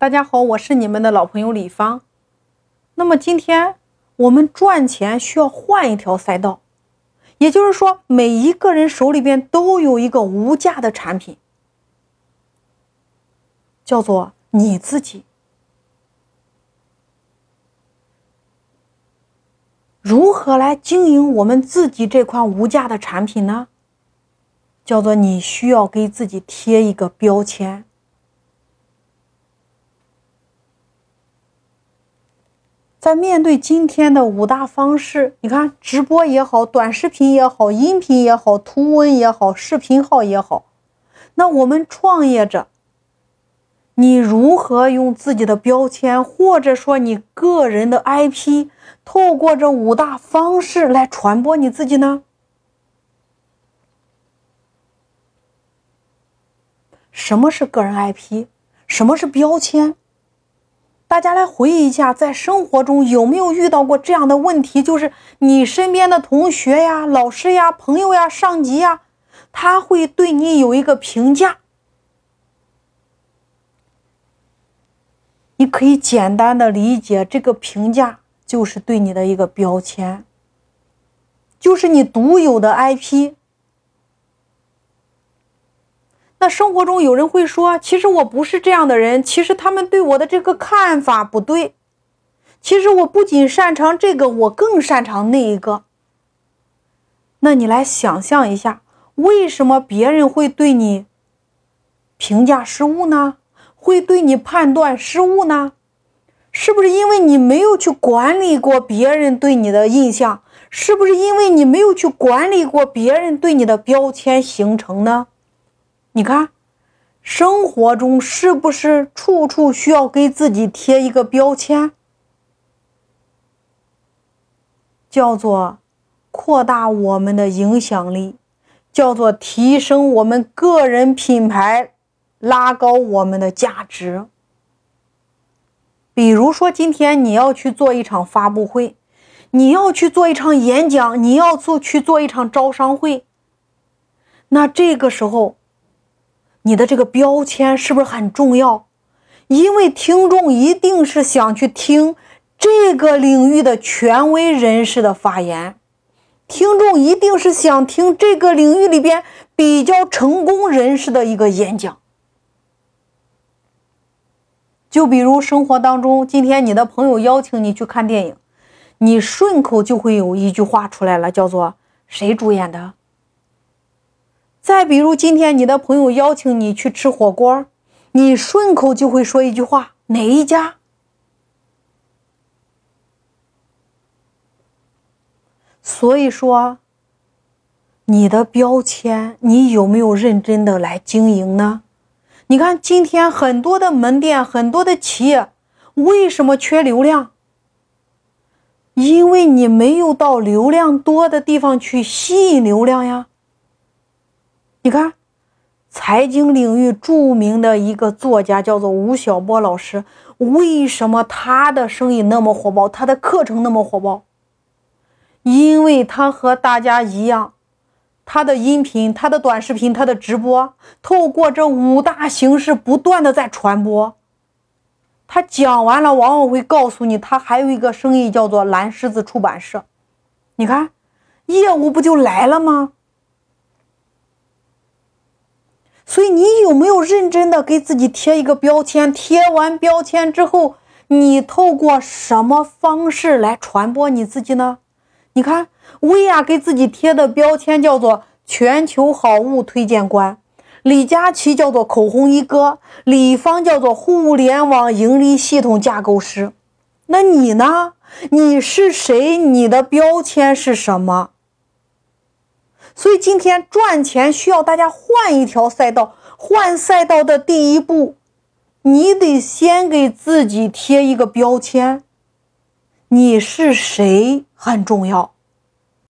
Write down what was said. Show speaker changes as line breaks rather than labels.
大家好，我是你们的老朋友李芳。那么今天我们赚钱需要换一条赛道，也就是说，每一个人手里边都有一个无价的产品，叫做你自己。如何来经营我们自己这款无价的产品呢？叫做你需要给自己贴一个标签。在面对今天的五大方式，你看直播也好，短视频也好，音频也好，图文也好，视频号也好，那我们创业者，你如何用自己的标签，或者说你个人的 IP，透过这五大方式来传播你自己呢？什么是个人 IP？什么是标签？大家来回忆一下，在生活中有没有遇到过这样的问题？就是你身边的同学呀、老师呀、朋友呀、上级呀，他会对你有一个评价。你可以简单的理解，这个评价就是对你的一个标签，就是你独有的 IP。生活中有人会说：“其实我不是这样的人，其实他们对我的这个看法不对。其实我不仅擅长这个，我更擅长那一个。”那你来想象一下，为什么别人会对你评价失误呢？会对你判断失误呢？是不是因为你没有去管理过别人对你的印象？是不是因为你没有去管理过别人对你的标签形成呢？你看，生活中是不是处处需要给自己贴一个标签，叫做扩大我们的影响力，叫做提升我们个人品牌，拉高我们的价值。比如说，今天你要去做一场发布会，你要去做一场演讲，你要做去做一场招商会，那这个时候。你的这个标签是不是很重要？因为听众一定是想去听这个领域的权威人士的发言，听众一定是想听这个领域里边比较成功人士的一个演讲。就比如生活当中，今天你的朋友邀请你去看电影，你顺口就会有一句话出来了，叫做“谁主演的”。再比如，今天你的朋友邀请你去吃火锅，你顺口就会说一句话：“哪一家？”所以说，你的标签，你有没有认真的来经营呢？你看，今天很多的门店，很多的企业，为什么缺流量？因为你没有到流量多的地方去吸引流量呀。你看，财经领域著名的一个作家叫做吴晓波老师，为什么他的生意那么火爆，他的课程那么火爆？因为他和大家一样，他的音频、他的短视频、他的直播，透过这五大形式不断的在传播。他讲完了，往往会告诉你，他还有一个生意叫做蓝狮子出版社。你看，业务不就来了吗？所以你有没有认真的给自己贴一个标签？贴完标签之后，你透过什么方式来传播你自己呢？你看，薇娅给自己贴的标签叫做全球好物推荐官，李佳琦叫做口红一哥，李芳叫做互联网盈利系统架构师。那你呢？你是谁？你的标签是什么？所以今天赚钱需要大家换一条赛道，换赛道的第一步，你得先给自己贴一个标签。你是谁很重要。